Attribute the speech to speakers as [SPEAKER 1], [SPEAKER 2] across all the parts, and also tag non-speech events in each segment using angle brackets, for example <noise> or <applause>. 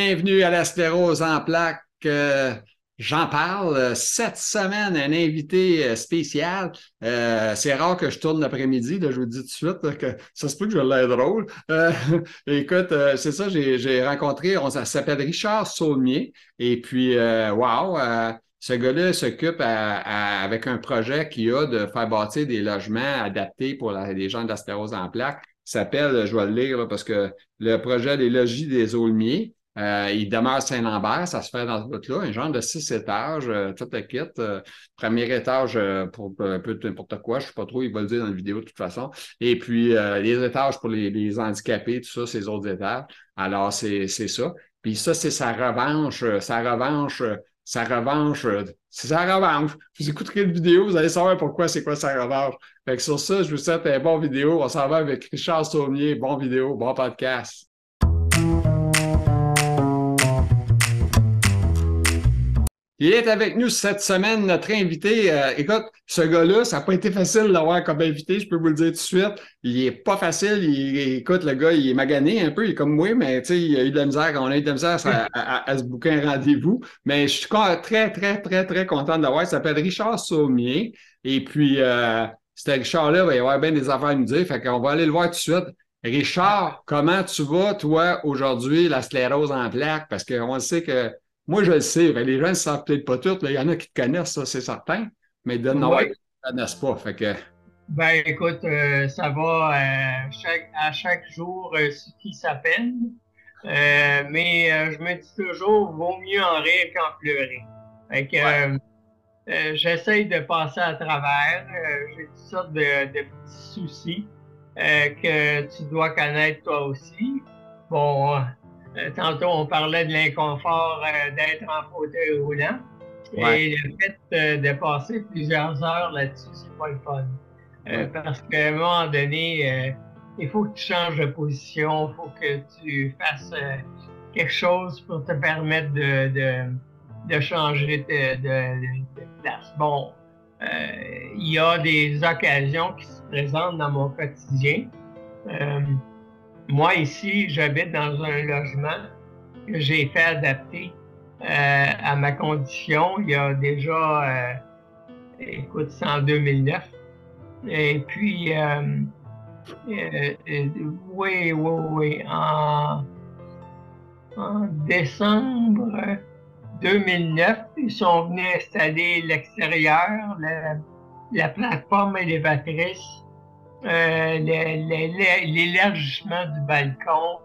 [SPEAKER 1] Bienvenue à la sclérose en plaques. Euh, J'en parle cette semaine, un invité euh, spécial. Euh, c'est rare que je tourne l'après-midi, je vous dis tout de suite que ça se peut que je l'air drôle. Euh, <laughs> écoute, euh, c'est ça, j'ai rencontré, on s'appelle Richard Saulmier. Et puis, euh, wow, ce gars-là s'occupe avec un projet qu'il a de faire bâtir des logements adaptés pour les gens de la en plaques. S'appelle, je vais le lire parce que le projet des logis des Aulmiers. Euh, il demeure Saint-Lambert, ça se fait dans ce bout-là, un genre de six étages, euh, tout le kit. Euh, premier étage pour un peu n'importe quoi, je ne sais pas trop, il va le dire dans la vidéo de toute façon. Et puis les étages pour les, handicapés, tout ça, ces autres étages. Alors, c'est ça. Puis ça, c'est sa revanche, sa revanche, sa revanche, c'est sa revanche. Vous écouterez la vidéo, vous allez savoir pourquoi c'est quoi sa revanche. Fait que sur ça, je vous souhaite un bon vidéo. On s'en va avec Richard Saumier. Bon vidéo, bon podcast. Il est avec nous cette semaine, notre invité. Euh, écoute, ce gars-là, ça n'a pas été facile d'avoir comme invité, je peux vous le dire tout de suite. Il est pas facile. Il, écoute, le gars, il est magané un peu, il est comme moi, mais tu sais, il a eu de la misère. On a eu de la misère à, se bouquer un rendez-vous. Mais je suis très, très, très, très content d'avoir. Il s'appelle Richard Saumier. Et puis, euh, c'était Richard-là, il va y avoir bien des affaires à nous dire. Fait qu'on va aller le voir tout de suite. Richard, comment tu vas, toi, aujourd'hui, la sclérose en plaques? Parce qu'on sait que moi, je le sais. les gens ne savent peut-être pas tout. Il y en a qui te connaissent, ça, c'est certain. Mais de Noël, ils ne connaissent pas. Fait que...
[SPEAKER 2] Ben, écoute, euh, ça va euh, à chaque jour euh, ce qui s'appelle. mais je me dis toujours, vaut mieux en rire qu'en pleurer. Fait que j'essaye de passer à travers. J'ai toutes sortes de, de petits soucis que tu dois connaître toi aussi. Bon, euh, tantôt, on parlait de l'inconfort euh, d'être en fauteuil roulant. Et le fait euh, de passer plusieurs heures là-dessus, c'est pas le fun. Parce qu'à un moment donné, il faut que tu changes de position, il faut que tu fasses quelque chose pour te permettre de, de, changer de, place. Bon, il y a des occasions qui se présentent dans mon quotidien. Moi, ici, j'habite dans un logement que j'ai fait adapter euh, à ma condition il y a déjà, euh, écoute, c'est en 2009. Et puis, euh, oui, oui, oui, en, décembre 2009, ils sont venus installer l'extérieur, la, la plateforme élévatrice euh, l'élargissement du balcon,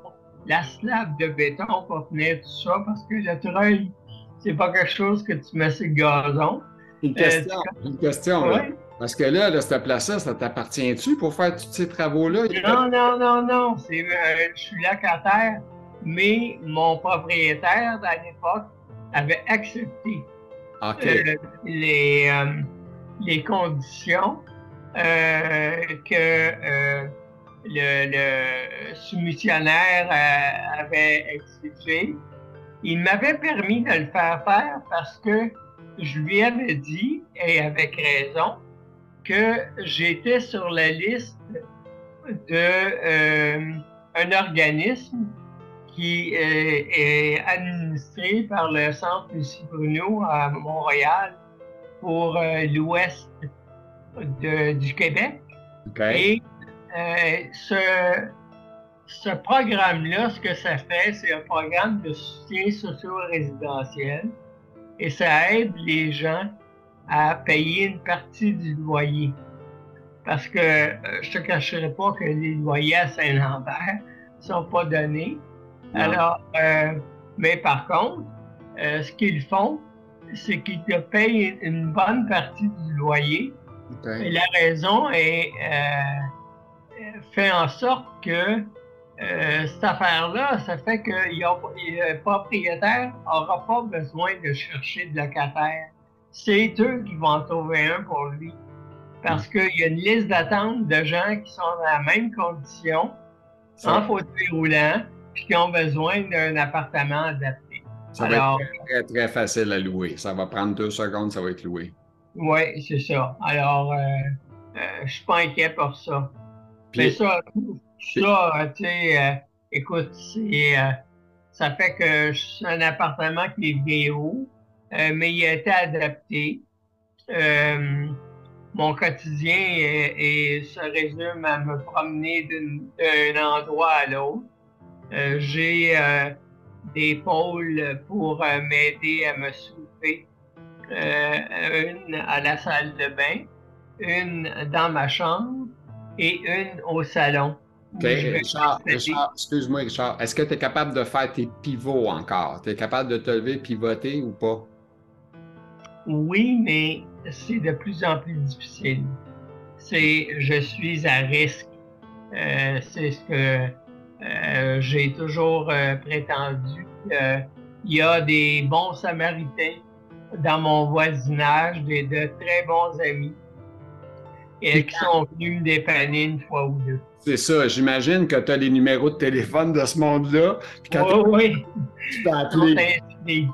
[SPEAKER 2] la slab de béton pour tenir tout ça, parce que le treuil, c'est pas quelque chose que tu mets sur le gazon.
[SPEAKER 1] Une euh, question, une question. Parce que là, cette place-là, ça t'appartient-tu pour faire tous ces travaux-là?
[SPEAKER 2] Non, non, non, non. Euh, je suis locataire, mais mon propriétaire, à l'époque, avait accepté les, les conditions euh, que euh, le, le soumissionnaire euh, avait exigé. Il m'avait permis de le faire faire parce que je lui avais dit, et avec raison, que j'étais sur la liste de un organisme qui est, administré par le Centre Lucie Bruno à Montréal pour l'Ouest du Québec. Et euh, ce, ce programme-là, ce que ça fait, c'est un programme de soutien socio-résidentiel et ça aide les gens à payer une partie du loyer. Parce que euh, je te cacherai pas que les loyers à Saint-Lambert sont pas donnés. Alors, euh, mais par contre, ce qu'ils font, c'est qu'ils te payent une bonne partie du loyer la raison est euh, fait en sorte que euh, cette affaire-là, ça fait que le propriétaire n'aura pas besoin de chercher de locataire. C'est eux qui vont en trouver un pour lui. Parce qu'il y a une liste d'attente de gens qui sont dans la même condition, sans fauteuil roulant, puis qui ont besoin d'un appartement adapté.
[SPEAKER 1] Ça va être très, très facile à louer. Ça va prendre deux secondes, ça va être loué.
[SPEAKER 2] Oui, c'est ça. Alors, euh, euh, je suis pas inquiet pour ça. Mais ça, ça tu sais, euh, écoute, c'est Ça fait que c'est un appartement qui est vieillot, euh, mais il a été adapté. Euh, mon quotidien est, se résume à me promener d'un endroit à l'autre. Euh, j'ai des pôles pour m'aider à me soulever. Une à la salle de bain, une dans ma chambre et une au salon.
[SPEAKER 1] Richard, excuse-moi, Richard. Est-ce que tu es capable de faire tes pivots encore? Tu es capable de te lever, pivoter ou pas?
[SPEAKER 2] Oui, mais c'est de plus en plus difficile. C'est je suis à risque. Euh, c'est ce que euh, j'ai toujours euh, prétendu. Il y a des bons samaritains dans mon voisinage, des, de très bons amis et qui sont venus me dépanner une fois ou deux.
[SPEAKER 1] C'est ça. J'imagine que tu as les numéros de téléphone de ce monde-là.
[SPEAKER 2] Oui, oui.
[SPEAKER 1] Tu peux appeler.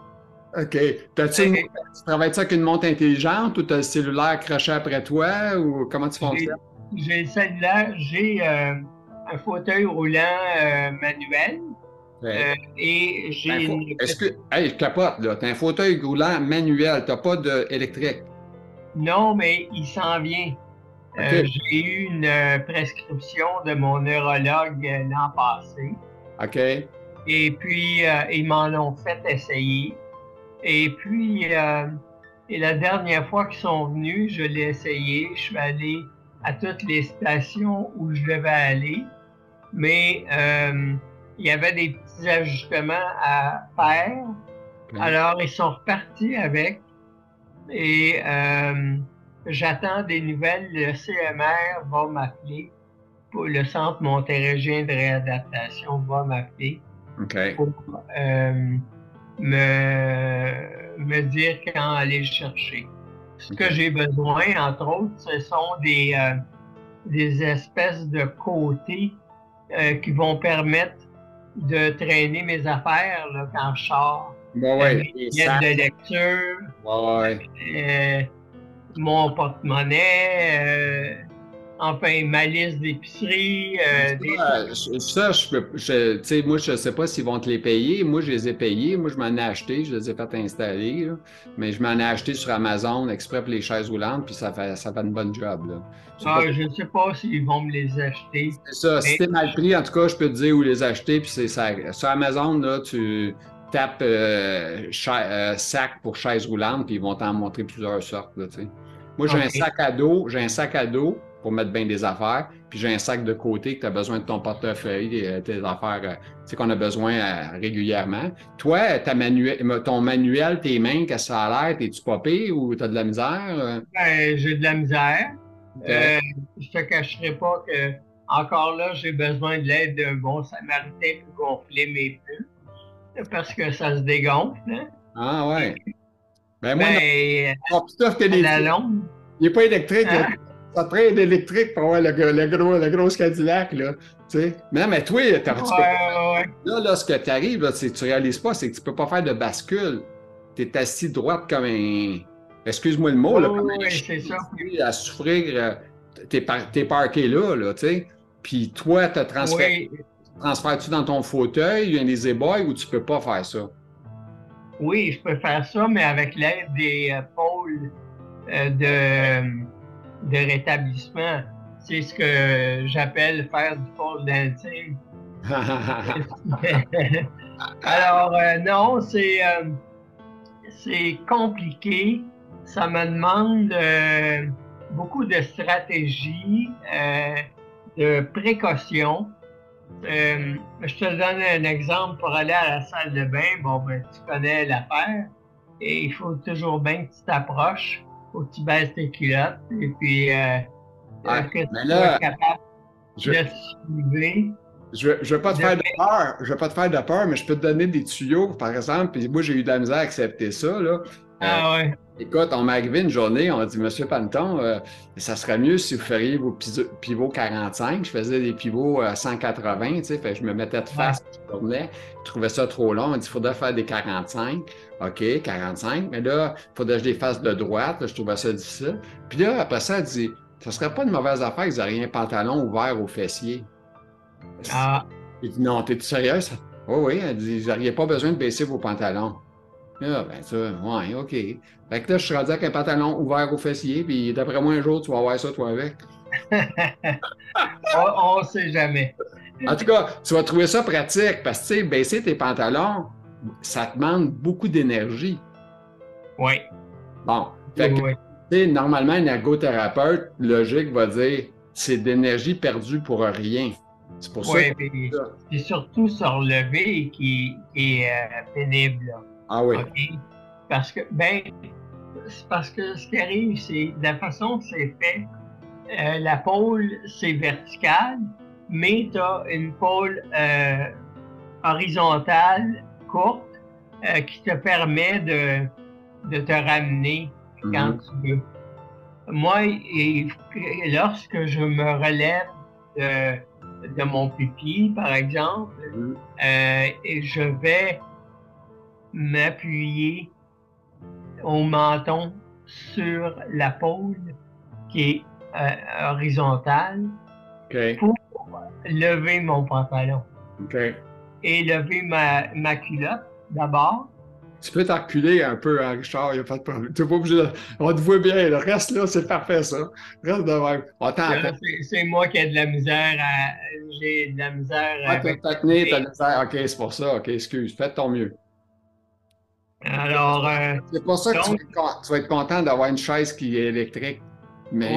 [SPEAKER 1] OK. tu travailles-tu avec une montre intelligente ou tu as le cellulaire accroché après toi ou comment tu fonctionnes?
[SPEAKER 2] J'ai le cellulaire, j'ai euh, un fauteuil roulant euh, manuel. Euh, et j'ai.
[SPEAKER 1] Ben, est-ce que. Hey, je capote, là. Tu as un fauteuil roulant manuel, tu n'as pas d'électrique.
[SPEAKER 2] Non, mais il s'en vient. j'ai eu une prescription de mon neurologue l'an passé.
[SPEAKER 1] OK.
[SPEAKER 2] Et puis, ils m'en ont fait essayer. Et puis, euh, et la dernière fois qu'ils sont venus, je l'ai essayé. Je suis allé à toutes les stations où je devais aller. Mais euh, il y avait des petits ajustements à faire. Alors, ils sont repartis avec. Et euh, j'attends des nouvelles. Le CMR va m'appeler. Pour le Centre montéréggien de réadaptation va m'appeler. Pour me, me dire quand aller chercher. Ce que j'ai besoin, entre autres, ce sont des, euh, des espèces de côtés euh, qui vont permettre de traîner mes affaires là, quand je sors.
[SPEAKER 1] Bon, ouais,
[SPEAKER 2] de lecture,
[SPEAKER 1] ouais.
[SPEAKER 2] Euh, mon porte-monnaie, enfin ma liste d'épicerie.
[SPEAKER 1] Euh, ça, je peux, tu sais, moi, je ne sais pas s'ils vont te les payer. Moi, je les ai payés. Moi, je m'en ai acheté. Je les ai fait installer. Mais je m'en ai acheté sur Amazon exprès pour les chaises roulantes, puis ça fait, ça fait une bonne job. Là.
[SPEAKER 2] Ah, Je ne sais pas s'ils vont me les acheter.
[SPEAKER 1] C'est ça. Si t'es mal pris, en tout cas, je peux te dire où les acheter. Puis c'est ça. Sur Amazon, là, tu tapes euh, euh, sac pour chaises roulantes, puis ils vont t'en montrer plusieurs sortes. Là, moi, j'ai un sac à dos. J'ai un sac à dos pour mettre bien des affaires. Puis j'ai un sac de côté que tu as besoin de ton portefeuille, euh, tes affaires, euh, tu sais, qu'on a besoin euh, régulièrement. Toi, ta ton manuel, tes mains, qu'est-ce que ça a l'air? T'es-tu popé ou tu as de la misère?
[SPEAKER 2] Ben, j'ai de la misère. je te cacherai pas que encore là, j'ai besoin de l'aide d'un bon samaritain pour gonfler mes pneus. Parce que ça se dégonfle. Hein?
[SPEAKER 1] Ah ouais. Ben moi,
[SPEAKER 2] ben, non. la longue.
[SPEAKER 1] Il n'est pas électrique. Hein? Ça te prend électrique pour avoir le, le, le gros Cadillac, là. sais. Mais non, mais toi, ouais,
[SPEAKER 2] ouais.
[SPEAKER 1] là, là, ce que tu arrives, là, tu réalises pas, c'est que tu peux pas faire de bascule. Tu es assis droite comme un. Excuse-moi le mot, là, comme
[SPEAKER 2] un chien
[SPEAKER 1] à souffrir. Euh, t'es, es parqué là, là, tu sais. Puis toi, tu transfères, transfères-tu dans ton fauteuil, un des éboys, ou tu peux pas faire ça?
[SPEAKER 2] Oui, je peux faire ça, mais avec l'aide des euh, pôles euh, de de rétablissement. C'est ce que j'appelle faire du pole dancing. <laughs> Alors, euh, non, c'est euh, c'est compliqué. Ça me demande euh, beaucoup de stratégie, de précaution. je te donne un exemple pour aller à la salle de bain. Bon, ben, tu connais l'affaire. Et il faut toujours bien que tu t'approches faut que tu baisses tes culottes et puis euh, que tu sois capable je, de suivre?
[SPEAKER 1] Je ne vais pas te faire de peur, je vais pas te faire de peur, mais je peux te donner des tuyaux, par exemple, puis moi j'ai eu de la misère à accepter ça. Là.
[SPEAKER 2] Ah ouais.
[SPEAKER 1] Écoute, on m'a arrivé une journée, on m'a dit, Monsieur Panton, euh, ça serait mieux si vous feriez vos pivots 45. Je faisais des pivots à 180, tu sais, fait, je me mettais de face, je tournais. Je trouvais ça trop long. On m'a dit, il faudrait faire des 45. OK, 45. Mais là, il faudrait que je les fasse de droite. je trouvais ça difficile. Puis là, après ça, elle dit, ça serait pas une mauvaise affaire qu'ils aient un pantalon ouvert au fessier.
[SPEAKER 2] Ah.
[SPEAKER 1] Il dit, non, t'es-tu sérieux? Oui, oui, elle dit, vous n'auriez pas besoin de baisser vos pantalons. Ah, ben ça, ouais, OK. Fait que là, je suis rendu avec un pantalon ouvert au fessier, puis d'après moi, un jour, tu vas avoir ça, toi, avec. <laughs>
[SPEAKER 2] on ne sait jamais.
[SPEAKER 1] En tout cas, tu vas trouver ça pratique parce que, tu sais, baisser tes pantalons, ça te demande beaucoup d'énergie.
[SPEAKER 2] Oui.
[SPEAKER 1] Bon. Fait que, tu sais, normalement, un ergothérapeute logique va dire c'est d'énergie perdue pour rien. C'est pour ça.
[SPEAKER 2] Oui, c'est surtout se relever qui, est euh, pénible.
[SPEAKER 1] Ah oui.
[SPEAKER 2] Parce que, ben, parce que ce qui arrive, c'est la façon que c'est fait, euh, la pôle, c'est vertical, mais tu as une pôle euh, horizontale, courte, euh, qui te permet de, de te ramener quand mhm. tu veux. Moi, et, lorsque je me relève de, de mon pipi, par exemple, mhm. et je vais m'appuyer au menton sur la pôle qui est euh, horizontale pour lever mon pantalon. Et lever ma, ma culotte d'abord.
[SPEAKER 1] Tu peux t'enculer un peu, hein, Richard, il n'y a pas de problème. Tu pas obligé de... On te voit bien. Le reste, là, c'est parfait, ça. Reste de même.
[SPEAKER 2] C'est moi qui ai de la misère à... J'ai de la misère
[SPEAKER 1] à... Ah, t'as misère. OK, c'est pour ça. OK, excuse. Fais ton mieux.
[SPEAKER 2] Alors. Euh,
[SPEAKER 1] c'est pour ça que tu, vas être, content d'avoir une chaise qui est électrique. Mais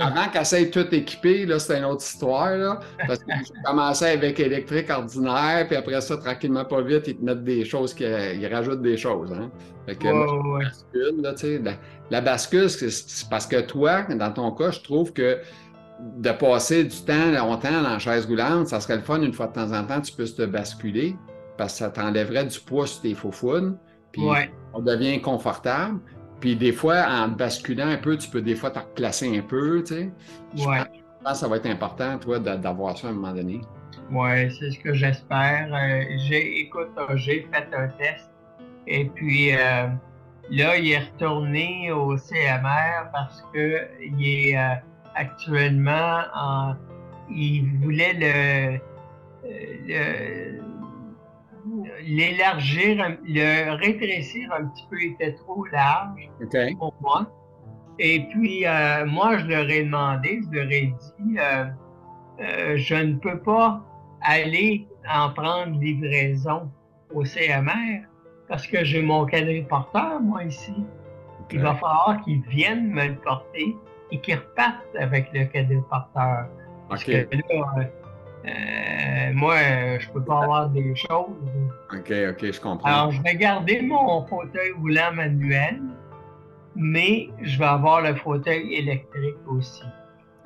[SPEAKER 1] avant qu'elle soit tout équipée, là, c'est une autre histoire. Là, parce que j'ai commencé avec électrique ordinaire, puis après ça, tranquillement, pas vite, ils te mettent des choses, qui, ils rajoutent des choses. Hein. Fait que, la bascule, là, la, la, bascule, c'est parce que toi, dans ton cas, je trouve que de passer du temps longtemps dans la chaise roulante, ça serait le fun une fois de temps en temps, tu puisses te basculer, parce que ça t'enlèverait du poids sur tes founes on devient confortable. Puis des fois, en basculant un peu, tu peux des fois te replacer un peu, tu sais. Je pense que ça va être important, toi, d'avoir ça à un moment donné.
[SPEAKER 2] Oui, c'est ce que j'espère. Euh, j'ai, écoute, euh, j'ai fait un test et puis euh, là, il est retourné au CMR parce que il est actuellement en. Il voulait le, le l'élargir, le rétrécir un petit peu était trop large pour moi. Et puis, euh, moi, je leur ai demandé, je leur ai dit, euh, euh, je ne peux pas aller en prendre livraison au CMR parce que j'ai mon quadriporteur, moi, ici. Il va falloir qu'ils viennent me le porter et qu'ils repartent avec le quadriporteur. Parce que là, euh, moi, je peux pas avoir des choses.
[SPEAKER 1] OK, OK, je comprends.
[SPEAKER 2] Alors, je vais garder mon fauteuil roulant manuel, mais je vais avoir le fauteuil électrique aussi.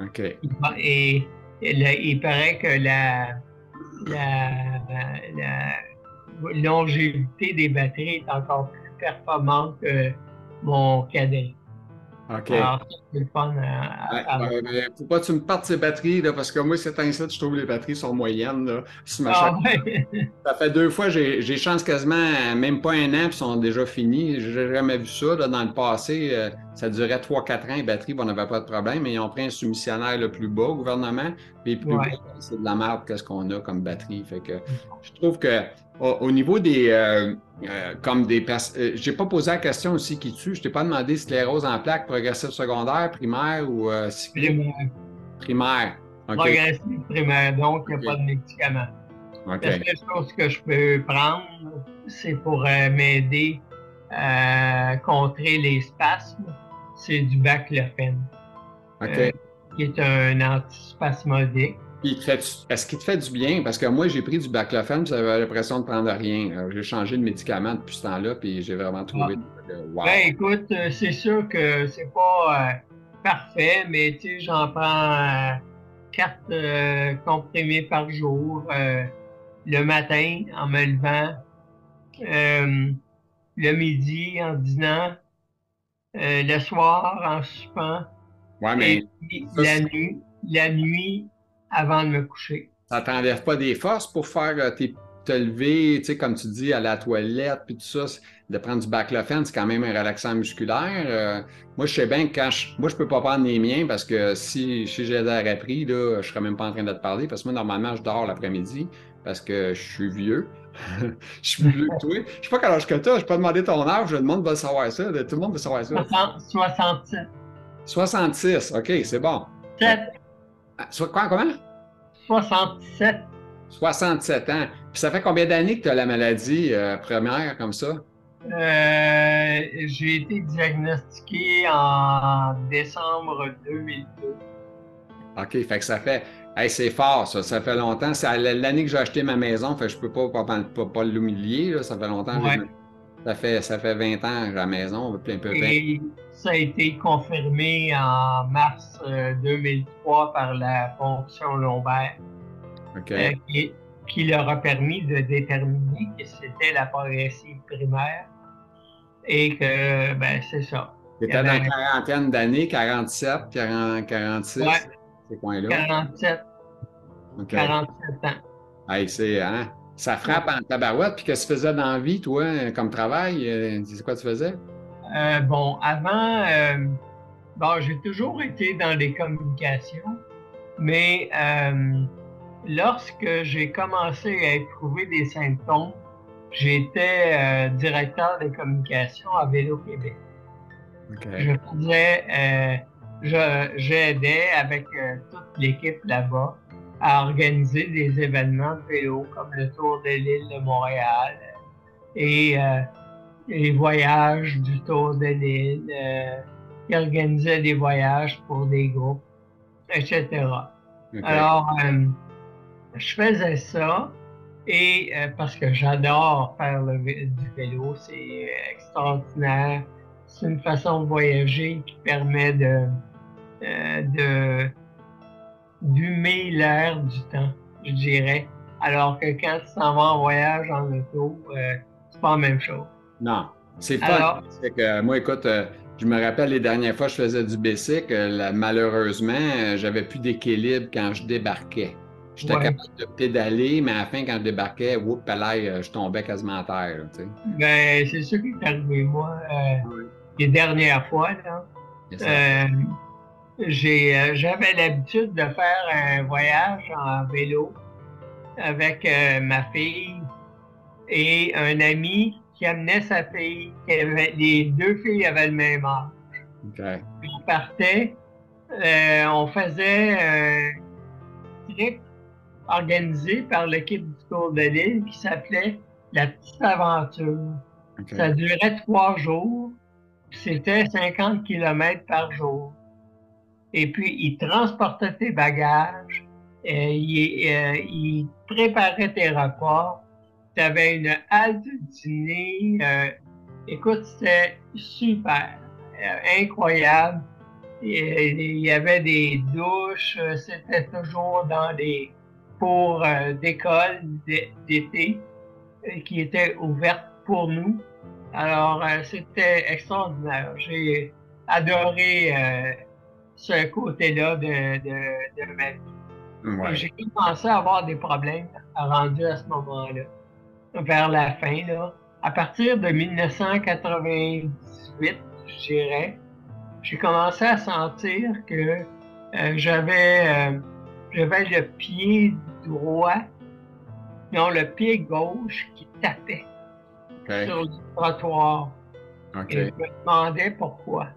[SPEAKER 1] OK.
[SPEAKER 2] Et, il paraît que la, longévité des batteries est encore plus performante que mon cadet.
[SPEAKER 1] OK. Alors, le fun à, faut pas que tu me partes ces batteries, là, parce que moi, c'est ainsi je trouve que les batteries sont moyennes. Là, ah, <laughs> Ça fait deux fois, j'ai chance quasiment même pas un an, puis sont déjà finis. J'ai jamais vu ça. Là, dans le passé, euh, ça durait 3-4 ans, les batteries, on n'avait pas de problème, mais ils ont pris un soumissionnaire le plus bas au gouvernement. Puis plus c'est de la merde qu'est-ce qu'on a comme batterie. Fait que je trouve que au, niveau des. Euh, euh, comme des euh, J'ai pas posé la question aussi qui tue. Je t'ai pas demandé sclérose en plaques progressive secondaire, primaire ou
[SPEAKER 2] primaire.
[SPEAKER 1] Primaire.
[SPEAKER 2] Progressive primaire, donc il n'y a pas de médicaments. La seule chose que je peux prendre, c'est pour m'aider à contrer les spasmes, c'est du baclofène. qui est un antispasmodique.
[SPEAKER 1] Est-ce qu'il te fait du bien? Parce que moi, j'ai pris du baclofen, j'avais l'impression de prendre rien. J'ai changé de médicament depuis ce temps-là, puis j'ai vraiment trouvé
[SPEAKER 2] ah. wow. Ben écoute, euh, c'est sûr que c'est pas euh, parfait, mais tu sais, j'en prends euh, quatre comprimés par jour. le matin, en me levant. le midi, en dînant. le soir, en.
[SPEAKER 1] Ouais, mais.
[SPEAKER 2] la nuit. La nuit, avant de me coucher.
[SPEAKER 1] Ça t'enlève pas des forces pour faire euh, te lever, tu sais, comme tu dis, à la toilette, puis tout ça, de prendre du baclofen, c'est quand même un relaxant musculaire. Euh, moi, je sais bien que quand je... Moi, je peux pas prendre les miens parce que si, si j'ai l'air appris, là, je serais même pas en train de te parler parce que moi, normalement, je dors l'après-midi parce que je suis vieux. <laughs> je suis plus vieux que toi. Je sais pas quel âge que tu as. Je peux demander ton âge. Je demande de savoir ça. Tout le monde veut savoir ça.
[SPEAKER 2] 67.
[SPEAKER 1] 66. OK, c'est bon.
[SPEAKER 2] 7.
[SPEAKER 1] Ah, quoi, comment?
[SPEAKER 2] 67.
[SPEAKER 1] 67 ans. Puis ça fait combien d'années que tu as la maladie euh, première comme ça?
[SPEAKER 2] Euh, j'ai été diagnostiqué en décembre 2002.
[SPEAKER 1] OK, fait que ça fait. Hey, c'est fort, ça. Ça fait longtemps. C'est l'année que j'ai acheté ma maison, fait que je peux pas, pas, pas, l'humilier. Ça fait longtemps. Ça fait, ça fait 20 ans que j'ai la maison, un peu
[SPEAKER 2] Et ça a été confirmé en mars 2003 euh, par la fonction lombaire.
[SPEAKER 1] Euh,
[SPEAKER 2] qui leur a permis de déterminer que c'était la progressive primaire et que, ben, c'est ça.
[SPEAKER 1] Tu étais dans une quarantaine d'années, 47, 40, 46, ces coins-là?
[SPEAKER 2] 47. 47 ans.
[SPEAKER 1] Hey, c'est, hein? Ça frappe en tabarouette. Puis qu'est-ce que tu faisais dans la vie, toi, comme travail? Euh, c'est quoi tu faisais?
[SPEAKER 2] Euh, bon, avant, euh, bon, j'ai toujours été dans les communications, mais lorsque j'ai commencé à éprouver des symptômes, j'étais euh, directeur des communications à Vélo Québec. Je faisais, euh, j'aidais avec euh, toute l'équipe là-bas à organiser des événements de vélo comme le Tour de l'île de Montréal et les voyages du Tour de l'île, qui organisait des voyages pour des groupes, etc. Alors, je faisais ça et euh, parce que j'adore faire du vélo, c'est extraordinaire. C'est une façon de voyager qui permet de, euh, de d'humer l'air du temps, je dirais. Alors que quand tu s'en vas en voyage en auto, euh, c'est pas la même chose.
[SPEAKER 1] Non, c'est pas. Que moi, écoute, je me rappelle les dernières fois que je faisais du bicycle, malheureusement, j'avais plus d'équilibre quand je débarquais. J'étais capable de pédaler, mais à la fin, quand je débarquais, whoop, euh, je tombais quasiment à terre.
[SPEAKER 2] ben, c'est ça qui est arrivé, moi. Euh, les dernières fois, là. Euh, j'avais l'habitude de faire un voyage en vélo avec ma fille et un ami qui amenait sa fille. les deux filles avaient le même âge. On partait, on faisait un trip organisé par l'équipe du Tour de l'île qui s'appelait La Petite Aventure. Ça durait trois jours. C'était 50 km par jour. Et puis, il transportait tes bagages, et il, euh, il, préparait tes rapports. Tu avais une halte dîner. Euh, écoute, c'était super, euh, incroyable. il y avait des douches, c'était toujours dans des euh, d'école d'été euh, qui était ouverte pour nous. Alors, euh, c'était extraordinaire. J'ai adoré ce côté-là de, de, ma vie. J'ai commencé à avoir des problèmes rendus à ce moment-là, vers la fin. Là. À partir de 1998, je dirais, j'ai commencé à sentir que j'avais j'avais le pied droit, non, le pied gauche qui tapait sur le trottoir. Et je me demandais pourquoi.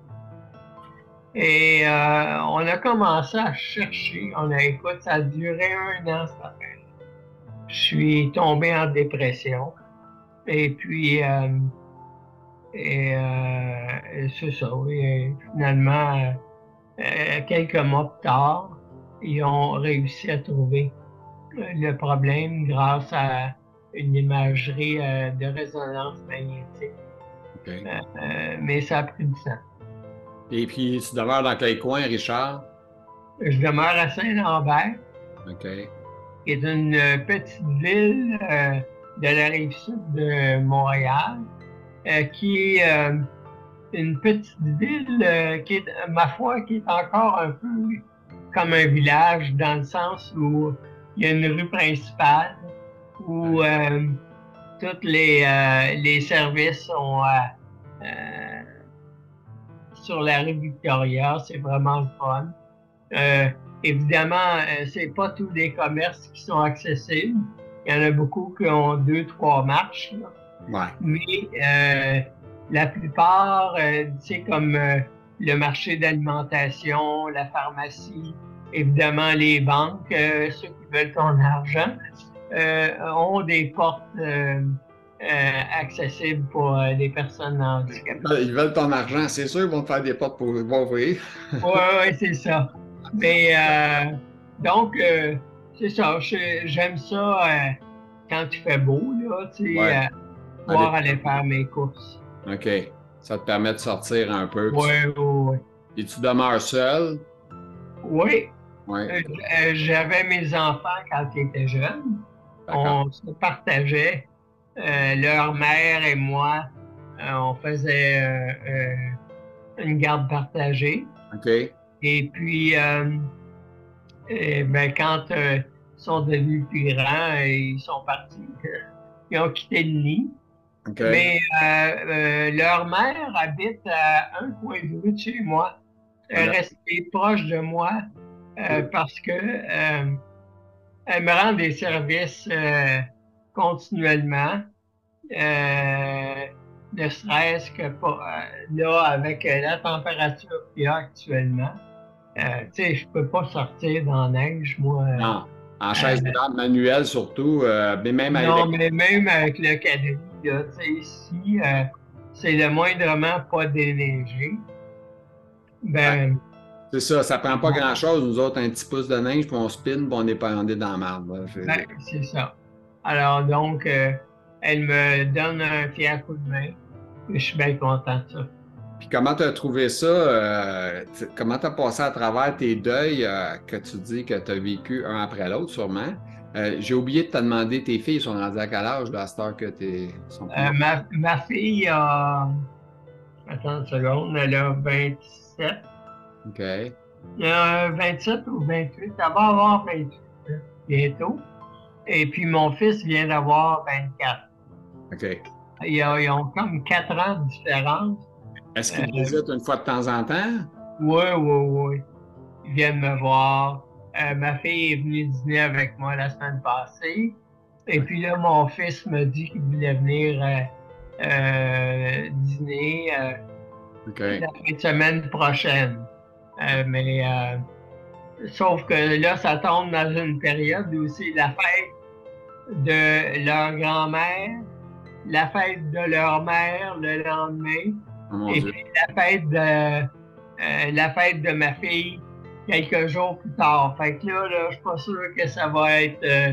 [SPEAKER 2] Et euh, on a commencé à chercher. On a, écoute, ça a duré un an, ça Je suis tombé en dépression. Et puis, euh, et, euh, c'est ça, oui. finalement, quelques mois plus tard, ils ont réussi à trouver le problème grâce à une imagerie euh, de résonance magnétique. Euh, euh, mais ça a pris du temps.
[SPEAKER 1] Et puis, tu demeures dans quel coin, Richard?
[SPEAKER 2] Je demeure à Saint-Lambert.
[SPEAKER 1] OK.
[SPEAKER 2] Qui est une petite ville de la rive sud de Montréal, qui est une petite ville qui est, ma foi, qui est encore un peu comme un village dans le sens où il y a une rue principale où euh, tous les, euh, les services sont euh, sur la rue Victoria. C'est vraiment le fun. Évidemment, c'est pas tous les commerces qui sont accessibles. il y en a beaucoup qui ont deux, trois marches.
[SPEAKER 1] Ouais.
[SPEAKER 2] Mais la plupart, tu sais, comme le marché d'alimentation, la pharmacie, évidemment les banques, ceux qui veulent ton argent, ont des portes accessibles pour les personnes handicapées.
[SPEAKER 1] Ils veulent ton argent, c'est sûr, ils vont te faire des portes pour ouvrir.
[SPEAKER 2] oui, oui, c'est ça. Mais donc, c'est ça, j'aime ça quand il fait beau, là, tu sais, pouvoir aller faire mes courses.
[SPEAKER 1] OK. Ça te permet de sortir un peu.
[SPEAKER 2] Oui, oui, oui.
[SPEAKER 1] Et tu demeures seul?
[SPEAKER 2] Oui.
[SPEAKER 1] Ouais.
[SPEAKER 2] Euh, J'avais mes enfants quand ils étaient jeunes. On se partageait. Euh, leur mère et moi, euh, on faisait euh, une garde partagée.
[SPEAKER 1] OK.
[SPEAKER 2] Et puis, et, ben, quand ils sont devenus plus grands, ils sont partis. ils ont quitté le nid.
[SPEAKER 1] Okay.
[SPEAKER 2] Mais euh, euh, leur mère habite à un coin de rue de chez moi. Elle
[SPEAKER 1] Voilà.
[SPEAKER 2] reste proche de moi euh, parce que euh, elle me rend des services euh, continuellement. Euh, ne serait-ce que pas, euh, là, avec euh, la température qu'il y a actuellement. Euh, tu sais, je peux pas sortir dans la neige, moi. euh,
[SPEAKER 1] Non. En chaise
[SPEAKER 2] Euh,
[SPEAKER 1] roulante manuelle surtout, mais même avec.
[SPEAKER 2] Non, mais même avec le quadrille, tu sais, ici, c'est le moindrement pas déneigé. Ben,
[SPEAKER 1] C'est ça, ça prend pas grand-chose. Nous autres, un petit pouce de neige, puis on spin, puis on est pas est dans la marde.
[SPEAKER 2] ben, c'est ça. Alors, donc, euh, elle me donne un fier coup de main. Je suis bien content de ça.
[SPEAKER 1] Puis comment tu as trouvé ça? euh, comment tu as passé à travers tes deuils euh, que tu dis que tu as vécu un après l'autre, sûrement? Euh, J'ai oublié de te demander, tes filles sont rendues à quel âge, là, à cette heure que tu sont
[SPEAKER 2] ma, ma fille a. Attends une seconde, elle a 27.
[SPEAKER 1] OK.
[SPEAKER 2] Euh, 27 ou 28. Elle va avoir 28 là, bientôt. Et puis mon fils vient d'avoir 24.
[SPEAKER 1] OK.
[SPEAKER 2] Ils, ont- ils ont comme 4 ans de différence.
[SPEAKER 1] Est-ce qu'ils
[SPEAKER 2] Euh,
[SPEAKER 1] visitent une fois de temps en temps?
[SPEAKER 2] Oui, oui, oui. Ils viennent me voir. Euh, ma fille est venue dîner avec moi la semaine passée. Et puis là, mon fils me dit qu'il voulait venir euh, euh, dîner la fin de semaine prochaine. Mais sauf que là, ça tombe dans une période où c'est la fête de leur grand-mère, la fête de leur mère le lendemain,
[SPEAKER 1] Oh,
[SPEAKER 2] et
[SPEAKER 1] Dieu.
[SPEAKER 2] puis la fête de euh, la fête de ma fille quelques jours plus tard. Fait que là, là je suis pas sûr que ça va être euh,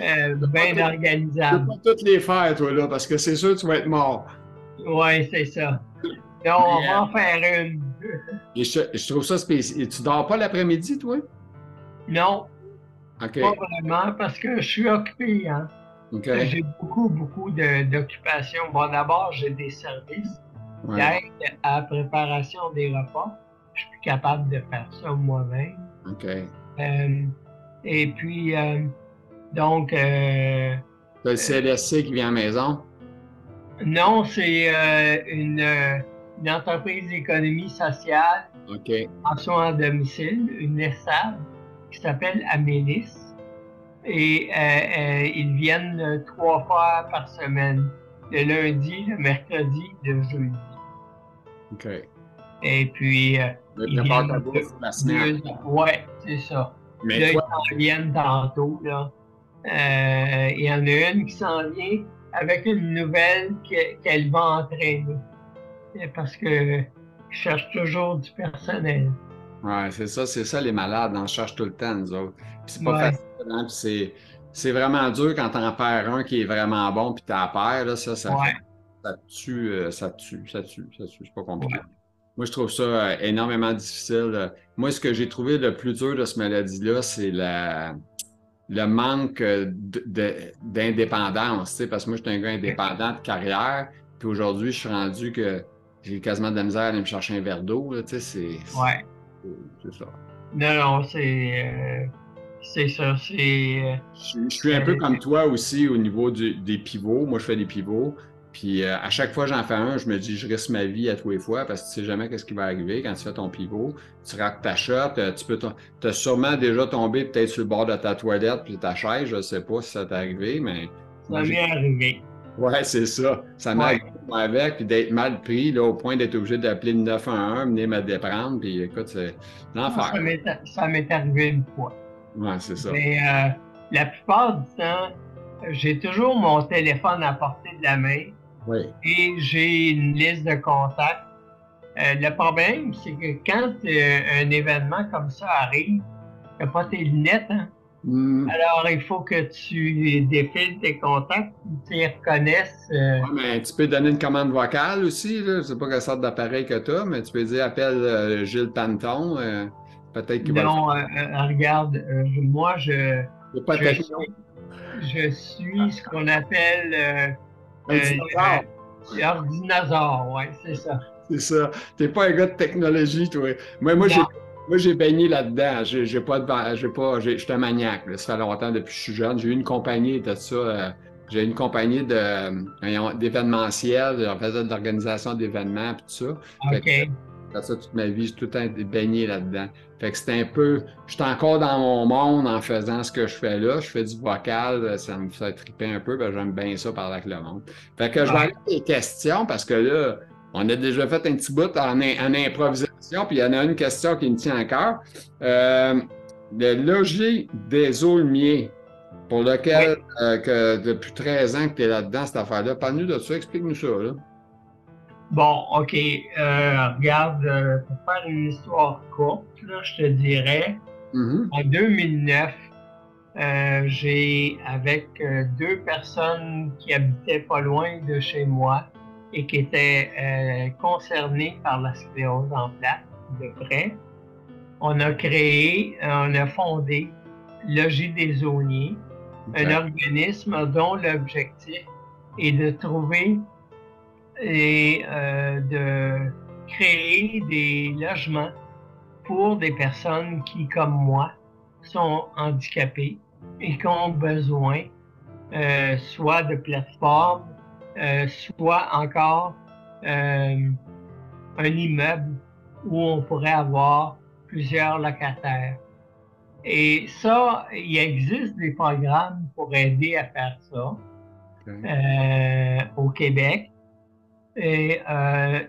[SPEAKER 2] euh, bien
[SPEAKER 1] Tu peux
[SPEAKER 2] organisable.
[SPEAKER 1] pas toutes les faire, toi, là, parce que c'est sûr que tu vas être mort.
[SPEAKER 2] Oui, c'est ça. Donc, on va en faire une.
[SPEAKER 1] Et je, je trouve ça spécial. Et tu dors pas l'après-midi, toi?
[SPEAKER 2] Non, pas vraiment, parce que je suis occupé. Hein. J'ai beaucoup, beaucoup de- d'occupations. Bon, d'abord, j'ai des services
[SPEAKER 1] Ouais.
[SPEAKER 2] d'aide à la préparation des repas. Je suis plus capable de faire ça moi-même.
[SPEAKER 1] OK.
[SPEAKER 2] Euh, et puis, euh, donc, euh,
[SPEAKER 1] T'as le CLSC qui vient à la maison?
[SPEAKER 2] non, c'est euh, une, une entreprise d'économie sociale en soins à domicile, une ESSAD, qui s'appelle Amélis. Et ils viennent trois fois par semaine, le lundi, le mercredi, le jeudi.
[SPEAKER 1] OK.
[SPEAKER 2] Et puis, euh, Ils
[SPEAKER 1] prépare ta bouffe la semaine.
[SPEAKER 2] deux- ouais, c'est ça.
[SPEAKER 1] Mais
[SPEAKER 2] Là,
[SPEAKER 1] toi,
[SPEAKER 2] ils s'en viennent tantôt. Là. Euh, il y en a une qui s'en vient avec une nouvelle que- qu'elle va entraîner. Parce que je cherche toujours du personnel.
[SPEAKER 1] ouais, c'est ça, c'est ça, les malades. On cherche tout le temps, nous autres. C'est pas
[SPEAKER 2] Ouais.
[SPEAKER 1] facile, hein, c'est, c'est vraiment dur quand t'en perds un qui est vraiment bon, puis t'en perds, là, ça, ça,
[SPEAKER 2] Ouais.
[SPEAKER 1] Ça tue, euh, ça tue, ça tue, ça tue. C'est pas compliqué. Moi, je trouve ça euh, énormément difficile. Euh, Moi, ce que j'ai trouvé le plus dur de cette maladie-là, c'est la, le manque euh, d'indépendance. Parce que moi, je suis un gars indépendant de carrière. Puis aujourd'hui, je suis rendu que j'ai quasiment de la misère à aller me chercher un verre d'eau. là, tu sais, C'est
[SPEAKER 2] Ouais.
[SPEAKER 1] c'est- c'est ça.
[SPEAKER 2] Non, non, c'est. euh, c'est ça. C'est. euh,
[SPEAKER 1] Je, je suis un peu comme toi aussi au niveau du- des pivots. Moi, je fais des pivots. Puis à chaque fois que j'en fais un, je me dis, je risque ma vie à tous les fois parce que tu sais jamais qu'est-ce qui va arriver quand tu fais ton pivot. Tu rates ta shot, tu peux as sûrement déjà tombé peut-être sur le bord de ta toilette puis ta chaise, je ne sais pas si ça t'est arrivé, mais.
[SPEAKER 2] Ça m'est arrivé.
[SPEAKER 1] Ouais, c'est ça. Ça m'est arrivé avec, puis d'être mal pris, là, au point d'être obligé d'appeler le 911, venir me déprendre, puis écoute, c'est l'enfer.
[SPEAKER 2] Ça m'est arrivé une fois.
[SPEAKER 1] Ouais, c'est ça.
[SPEAKER 2] Mais euh, la plupart du temps, j'ai toujours mon téléphone à portée de la main.
[SPEAKER 1] Oui.
[SPEAKER 2] Et j'ai une liste de contacts. Euh, le problème, c'est que quand euh, un événement comme ça arrive, tu n'as pas tes lunettes, hein? Hmm. Alors, il faut que tu défiles tes contacts, tu les reconnaisses.
[SPEAKER 1] Euh... mais tu peux donner une commande vocale aussi. Je ne sais pas quelle sorte d'appareil que tu as, mais tu peux dire appelle euh, Gilles Panton. Euh, peut-être qu'il
[SPEAKER 2] va. Non, euh, regarde, moi, je.
[SPEAKER 1] Pas
[SPEAKER 2] je, suis, je suis ce qu'on appelle.
[SPEAKER 1] Un dinosaure.
[SPEAKER 2] Ordinateur, oui, c'est ça.
[SPEAKER 1] C'est ça. Tu n'es pas un gars de technologie, toi. Moi, moi j'ai moi, j'ai baigné là-dedans. J'ai pas de. J'ai pas. Je suis un maniaque. Ça fait longtemps depuis que je suis jeune. J'ai eu une compagnie de ça. Euh, j'ai une compagnie d'événementiel. On faisait de l'organisation d'événements et tout ça.
[SPEAKER 2] OK. Fait
[SPEAKER 1] ça toute ma vie, j'ai tout le temps baigné là-dedans. Fait que c'était un peu. Je suis encore dans mon monde en faisant ce que je fais là. Je fais du vocal, ça me fait triper un peu, j'aime bien ça parler avec le monde. Fait que je vais aller des questions parce que là, on a déjà fait un petit bout en, improvisation, puis il y en a une question qui me tient à cœur. Euh, le logis des Aulmiers, pour lequel, euh, que depuis 13 ans que tu es là-dedans, cette affaire-là. Parle-nous de ça, explique-nous ça. Là.
[SPEAKER 2] Bon, OK. Euh, regarde, pour faire une histoire courte, là, je te dirais,
[SPEAKER 1] mm-hmm.
[SPEAKER 2] en 2009, j'ai, avec deux personnes qui habitaient pas loin de chez moi, et qui étaient euh, concernés par la sclérose en plaques de près. On a créé, on a fondé Logis des Zoniers, un organisme dont l'objectif est de trouver et euh, de créer des logements pour des personnes qui, comme moi, sont handicapées et qui ont besoin euh, soit de plateformes euh, soit encore euh, un immeuble où on pourrait avoir plusieurs locataires. Et ça, il existe des programmes pour aider à faire ça euh, au Québec. Et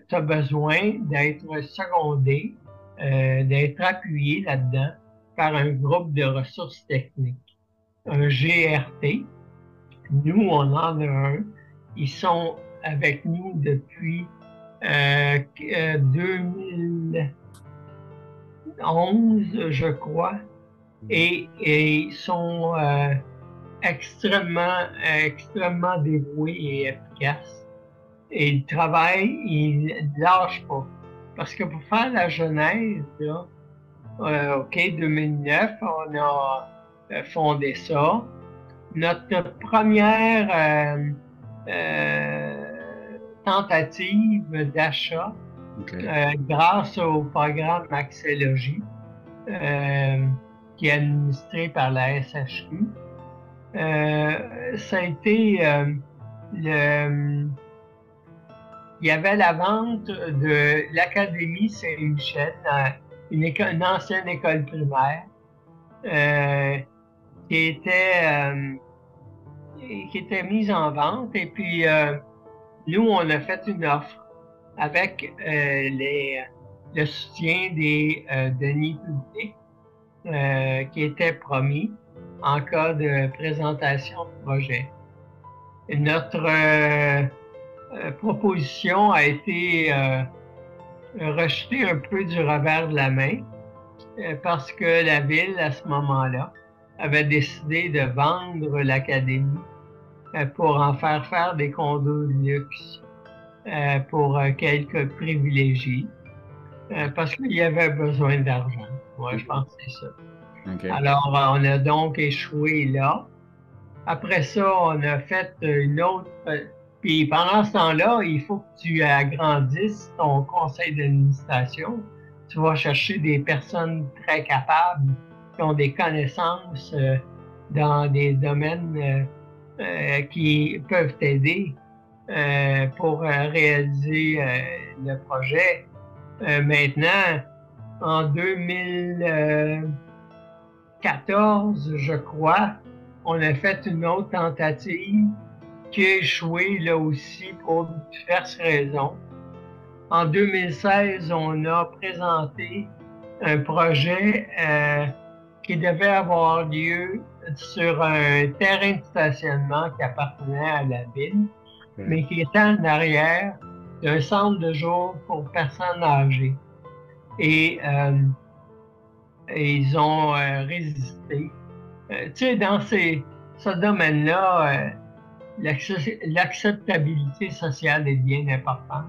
[SPEAKER 2] tu as besoin d'être secondé, d'être appuyé là-dedans par un groupe de ressources techniques, un GRT. Nous, on en a un ils sont avec nous depuis euh, 2011, je crois, et, ils sont euh, extrêmement, extrêmement dévoués et efficaces. Et ils travaillent, ils ne lâchent pas. Parce que pour faire la genèse, là, euh, OK, 2009, on a euh, fondé ça. Notre première euh, tentative d'achat grâce au programme Axélogie qui est administré par la SHQ. ça a été le il y avait la vente de l'Académie Saint-Michel, une, une, ancienne école primaire, qui était qui était mise en vente. Et puis, euh, nous, on a fait une offre avec euh, le soutien des euh, deniers publics qui était promis en cas de présentation de projet. notre proposition a été rejetée un peu du revers de la main parce que la ville, à ce moment-là, avait décidé de vendre l'académie euh, pour en faire faire des condos de luxe euh, pour euh, quelques privilégiés, parce qu'il y avait besoin d'argent. Moi, je pense que c'est ça. Alors, on a donc échoué là. Après ça, on a fait une autre. Puis pendant ce temps-là, il faut que tu agrandisses ton conseil d'administration. Tu vas chercher des personnes très capables qui ont des connaissances euh, dans des domaines euh, euh, qui peuvent t'aider. pour réaliser le projet. maintenant, en 2014, je crois, on a fait une autre tentative qui a échoué là aussi pour diverses raisons. En 2016, on a présenté un projet qui devait avoir lieu sur un terrain de stationnement qui appartenait à la ville mais qui était en arrière d'un centre de jour pour personnes âgées. Et, euh, ils ont euh, résisté. Euh, tu sais, dans ces, ce domaine-là, l'acceptabilité sociale est bien importante.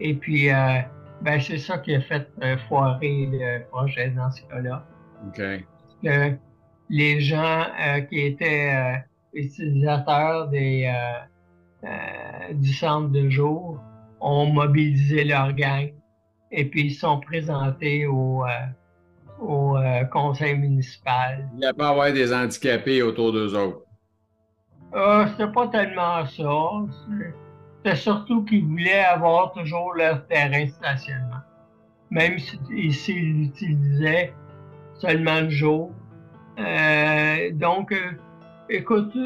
[SPEAKER 2] Et puis, ben, c'est ça qui a fait foirer le projet dans ce cas-là. Que les gens qui étaient utilisateurs des euh, du centre de jour ont mobilisé leur gang et puis ils sont présentés au, euh, au euh, conseil municipal.
[SPEAKER 1] Il n'y a pas à avoir des handicapés autour d'eux autres.
[SPEAKER 2] Euh, c'est pas tellement ça. C'est surtout qu'ils voulaient avoir toujours leur terrain de stationnement. Même s'ils l'utilisaient seulement le jour. donc, écoute,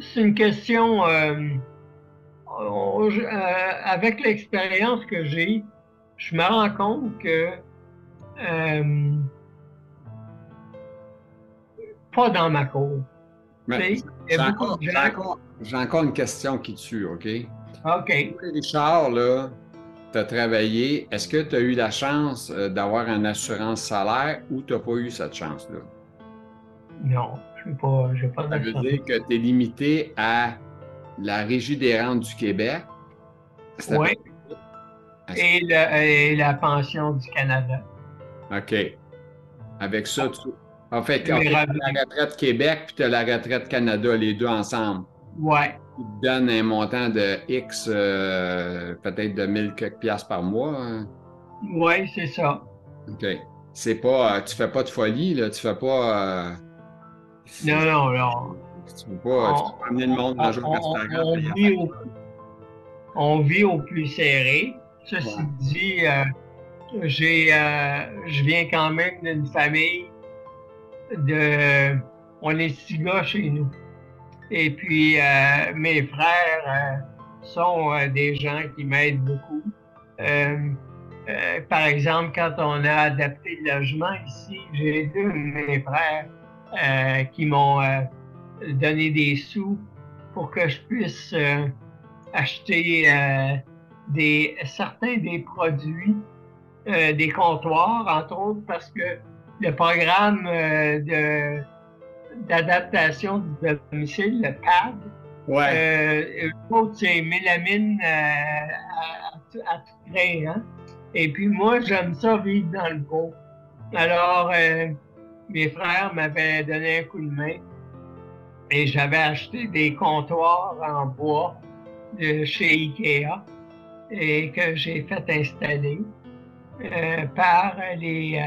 [SPEAKER 2] c'est une question. Euh, euh, avec l'expérience que j'ai, je me rends compte que euh, pas dans ma cour.
[SPEAKER 1] J'ai encore, une question qui tue, OK?
[SPEAKER 2] OK.
[SPEAKER 1] Richard, là, tu as travaillé. Est-ce que tu as eu la chance d'avoir une assurance salaire ou tu n'as pas eu cette chance-là?
[SPEAKER 2] Non. Je pas, pas
[SPEAKER 1] Ça veut dire que tu es limité à la Régie des rentes du Québec.
[SPEAKER 2] Oui. Et, la pension du Canada.
[SPEAKER 1] OK. Avec ça, tu. En fait, tu as la retraite Québec puis tu as la retraite Canada, les deux ensemble.
[SPEAKER 2] Oui.
[SPEAKER 1] Qui te donnent un montant de X, euh, peut-être de 1000 quelques piastres par mois. Hein?
[SPEAKER 2] Oui, c'est ça.
[SPEAKER 1] OK. C'est pas. Euh, tu fais pas de folie, là. Tu fais pas. Euh,
[SPEAKER 2] non, non, non.
[SPEAKER 1] Tu peux pas, tu peux amener le monde dans le
[SPEAKER 2] on, on, vit au, on vit au plus serré. Ceci dit, euh, j'ai, euh, je viens quand même d'une famille de. On est six gars chez nous. Et puis, euh, mes frères sont des gens qui m'aident beaucoup. par exemple, quand on a adapté le logement ici, j'ai deux de mes frères euh, qui m'ont euh, donné des sous pour que je puisse euh, acheter des, certains des produits, des comptoirs, entre autres, parce que le programme de d'adaptation du domicile, le PAD.
[SPEAKER 1] Ouais.
[SPEAKER 2] l'autre, c'est mélamine à, tout près. Hein? Et puis moi, j'aime ça vivre dans le beau. Alors, mes frères m'avaient donné un coup de main et j'avais acheté des comptoirs en bois de chez Ikea et que j'ai fait installer euh, par les,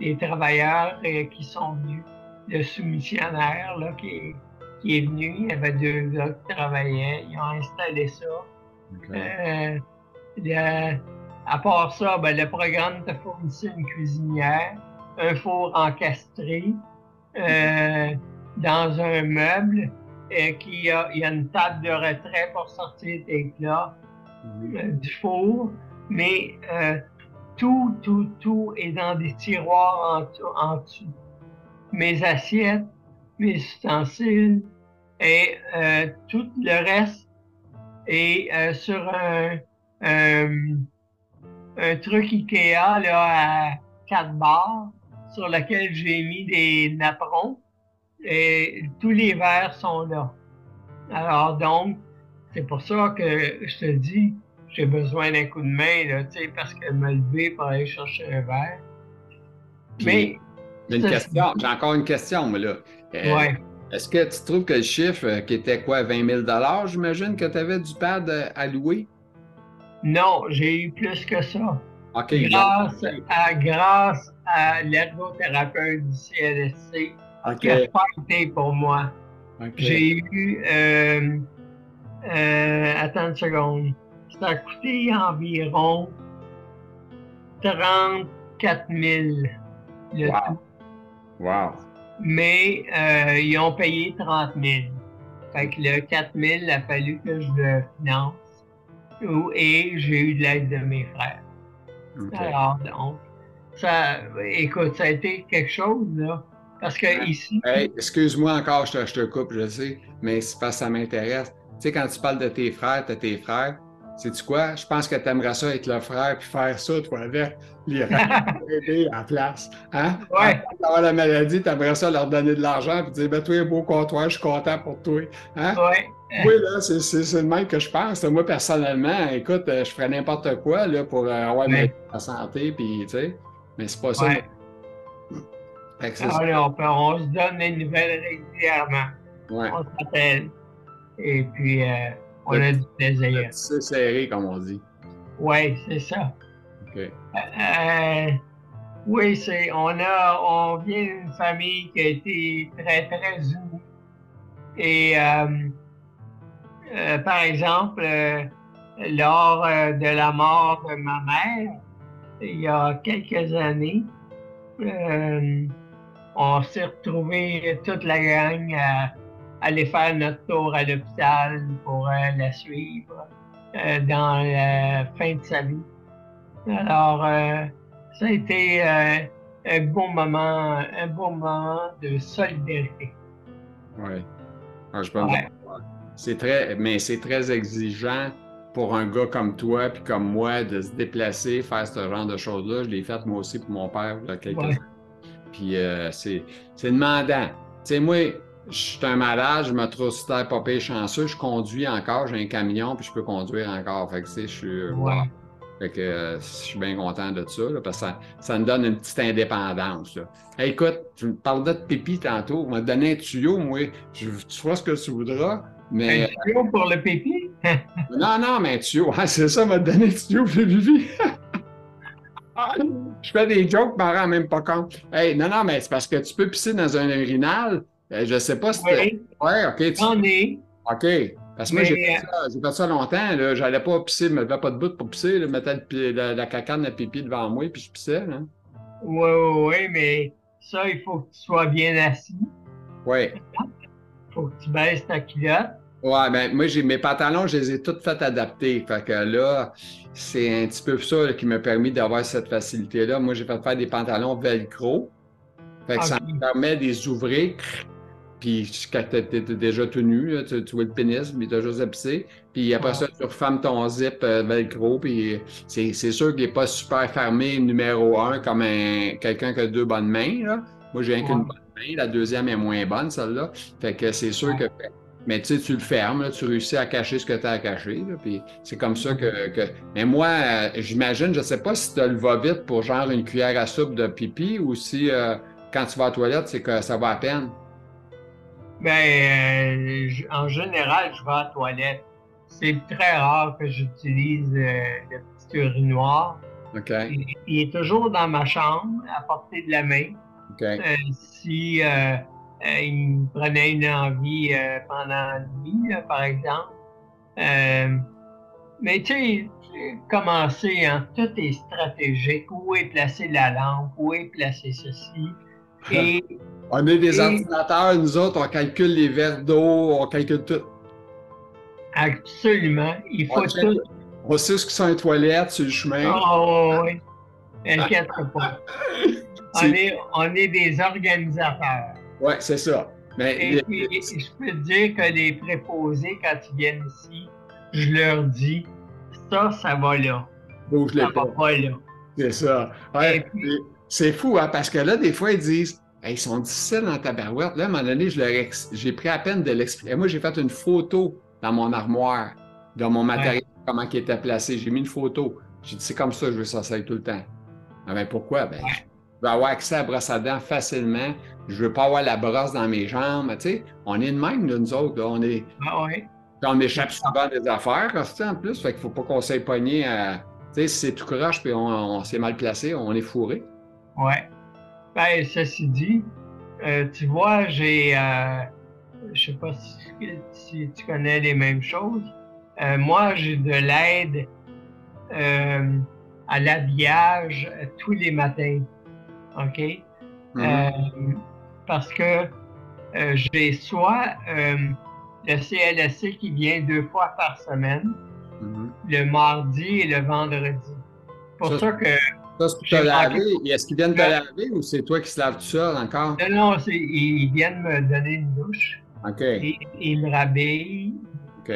[SPEAKER 2] euh, les travailleurs euh, qui sont venus. Le soumissionnaire là, qui, qui est venu, il y avait deux gars qui travaillaient, ils ont installé ça. à part ça, ben, le programme te fournissait une cuisinière un four encastré euh, dans un meuble et a, il y a une table de retrait pour sortir tes plats euh, du four, mais euh, tout, tout, tout est dans des tiroirs en, en dessous. Mes assiettes, mes ustensiles et tout le reste est sur un, un, truc Ikea là, à quatre barres sur laquelle j'ai mis des napperons et tous les verres sont là. Alors donc, c'est pour ça que je te dis, j'ai besoin d'un coup de main, là, parce que me lever pour aller chercher un verre. Mais.
[SPEAKER 1] J'ai j'ai encore une question, moi, là.
[SPEAKER 2] Euh,
[SPEAKER 1] est-ce que tu trouves que le chiffre, euh, qui était quoi, 20 000 j'imagine que tu avais du pad euh, à louer?
[SPEAKER 2] Non, j'ai eu plus que ça.
[SPEAKER 1] OK.
[SPEAKER 2] Grâce, à, grâce à l'ergothérapeute du CLSC qui a été pour moi. J'ai eu, euh, Euh, attends une seconde. Ça a coûté environ 34 000 le
[SPEAKER 1] Wow.
[SPEAKER 2] tout.
[SPEAKER 1] Wow.
[SPEAKER 2] Mais euh, ils ont payé 30 000. Fait que le 4 000, il a fallu que je le finance. Et j'ai eu de l'aide de mes frères. Alors, donc, ça, écoute, ça a été quelque chose, là. Parce que ici,
[SPEAKER 1] Hey, excuse-moi encore, je te, je te coupe, je sais, mais c'est parce que ça m'intéresse. Tu sais, quand tu parles de tes frères, t'as tes frères. Sais-tu quoi? Je pense que tu aimerais ça être le frère puis faire ça, toi, avec les <laughs> aider la place. Hein?
[SPEAKER 2] Ouais.
[SPEAKER 1] D'avoir la maladie, tu aimerais ça leur donner de l'argent puis dire, ben, toi, beau comptoir, je suis content pour toi. Hein?
[SPEAKER 2] ouais,
[SPEAKER 1] Oui, là, c'est le même que je pense. Moi, personnellement, écoute, euh, je ferais n'importe quoi là, pour euh, avoir
[SPEAKER 2] Ouais.
[SPEAKER 1] ma santé, puis, tu sais, mais c'est pas ça.
[SPEAKER 2] ouais. Alors, on, on se donne des nouvelles régulièrement.
[SPEAKER 1] Ouais.
[SPEAKER 2] On s'appelle. Et puis, euh, on a du plaisir.
[SPEAKER 1] C'est serré, comme on dit.
[SPEAKER 2] Oui, c'est ça.
[SPEAKER 1] OK.
[SPEAKER 2] Euh, oui, c'est, on a, on vient d'une famille qui a été très, très unie. Et, euh, euh, par exemple, lors de la mort de ma mère, il y a quelques années, on s'est retrouvés toute la gang à aller faire notre tour à l'hôpital pour euh, la suivre euh, dans la fin de sa vie. Alors, euh, ça a été un bon moment, un bon moment de solidarité.
[SPEAKER 1] Oui. Ah, je peux
[SPEAKER 2] Ouais.
[SPEAKER 1] C'est très, mais c'est très exigeant pour un gars comme toi puis comme moi de se déplacer, faire ce genre de choses-là. Je l'ai fait moi aussi pour mon père il y a quelques
[SPEAKER 2] Ouais.
[SPEAKER 1] années. Puis euh, c'est, c'est demandant. Tu sais, moi, je suis un malade, je me trouve super pas pire chanceux, je conduis encore, j'ai un camion puis je peux conduire encore. Fait que tu sais, je suis. euh,
[SPEAKER 2] Ouais.
[SPEAKER 1] voilà. Fait que euh, je suis bien content de ça, là, parce que ça, ça me donne une petite indépendance. là. Hey, écoute, tu me parlais de pipi tantôt. On m'a donné un tuyau, moi. Je, tu feras ce que tu voudras. Mais
[SPEAKER 2] Un tuyau pour le pipi? <laughs>
[SPEAKER 1] non, non, mais un tuyau. C'est ça, m'a donné un tuyau pour le pipi. <laughs> je fais des jokes, je m'en rends même pas compte. Hey, non, non, mais c'est parce que tu peux pisser dans un urinal. Euh, je sais pas si
[SPEAKER 2] Oui,
[SPEAKER 1] Ouais, OK. tu-
[SPEAKER 2] j'en ai.
[SPEAKER 1] OK. Parce que moi, j'ai fait, ça- j'ai fait ça longtemps. Là. J'allais pas pisser, je me levais pas de bout pour pisser. Là. Je mettais le la, la cacane à pipi devant moi, puis je pissais.
[SPEAKER 2] Oui, oui, oui, mais ça, il faut que tu sois bien assis.
[SPEAKER 1] Oui.
[SPEAKER 2] Il <laughs> faut que tu baisses ta culotte.
[SPEAKER 1] Ouais, ben moi, j'ai mes pantalons, je les ai tous fait adapter. Fait que là, c'est un petit peu ça là, qui m'a permis d'avoir cette facilité-là. Moi, j'ai fait faire des pantalons velcro. Fait que ça me permet de les ouvrir. Puis quand t'es déjà tout nu, là, tu, tu vois le pénis, mais t'as juste à pisser. Puis après ça, tu refermes ton zip euh, velcro. Puis c'est sûr qu'il n'est pas super fermé numéro un comme un, quelqu'un qui a deux bonnes mains. Là. Moi, j'ai rien qu'une
[SPEAKER 2] Ouais.
[SPEAKER 1] bonne main. La deuxième est moins bonne, celle-là. Fait que c'est sûr
[SPEAKER 2] Ouais.
[SPEAKER 1] que. Mais tu sais, tu le fermes, là, tu réussis à cacher ce que tu as à cacher. là, puis c'est comme ça que, que- Mais moi, euh, j'imagine, je sais pas si tu le va-vite pour genre une cuillère à soupe de pipi ou si euh, quand tu vas aux toilettes, c'est que ça va à peine.
[SPEAKER 2] Ben, euh, en général, je vais à la toilette. C'est très rare que j'utilise euh, le petit urinoir.
[SPEAKER 1] OK?
[SPEAKER 2] Il, il est toujours dans ma chambre, à portée de la main.
[SPEAKER 1] OK.
[SPEAKER 2] Euh, si euh, euh, il me prenait une envie euh, pendant la nuit, là, par exemple. Euh, mais tu sais, commencer, hein, tout est stratégique. Où est placée la lampe? Où est placé ceci? <laughs> Et
[SPEAKER 1] On est des
[SPEAKER 2] Et-
[SPEAKER 1] ordinateurs, nous autres, on calcule les verres d'eau, on calcule tout.
[SPEAKER 2] absolument, il faut
[SPEAKER 1] On
[SPEAKER 2] tout.
[SPEAKER 1] On sait ce que sont les toilettes sur le chemin.
[SPEAKER 2] Oh, oui. Inquiète pas. <laughs> On est, on est des organisateurs.
[SPEAKER 1] Ouais, c'est ça. Mais
[SPEAKER 2] Et
[SPEAKER 1] les-
[SPEAKER 2] puis, je peux te dire que les préposés, quand ils viennent ici, je leur dis, ça, ça va là. Ça va
[SPEAKER 1] pas.
[SPEAKER 2] pas là.
[SPEAKER 1] C'est ça. Ouais,
[SPEAKER 2] puis,
[SPEAKER 1] c'est fou, hein, parce que là, des fois, ils disent Hey, ils sont difficiles dans ta barouette. Là, à un moment donné, j'ai pris à peine de l'expliquer. Moi, j'ai fait une photo dans mon armoire, de mon matériel, comment il était placé. J'ai mis une photo. J'ai dit C'est comme ça, je veux ça, tout le temps. Ah ben pourquoi? Ben, je veux avoir accès à la brosse à dents facilement. Je veux pas avoir la brosse dans mes jambes. Tu sais, on est de même, nous autres. là. On est.
[SPEAKER 2] Ah
[SPEAKER 1] on échappe souvent des affaires, en plus. Fait qu'il faut pas qu'on pogner à. Tu sais, si c'est tout croche puis on, on s'est mal placé, on est fourré.
[SPEAKER 2] Ouais. Ben, ceci dit, euh, tu vois, j'ai euh, je sais pas si, tu connais les mêmes choses. Euh, moi, j'ai de l'aide euh, à l'habillage tous les matins. OK? Mm-hmm. parce que j'ai soit le CLSC qui vient deux fois par semaine, mm-hmm. le mardi et le vendredi. Pour ça, que.
[SPEAKER 1] Ça, c'est pour te laver. Est-ce qu'ils viennent te laver ou c'est toi qui se laves tout seul encore?
[SPEAKER 2] Non, non, ils viennent me donner une douche.
[SPEAKER 1] OK.
[SPEAKER 2] Et, ils me rhabillent. OK.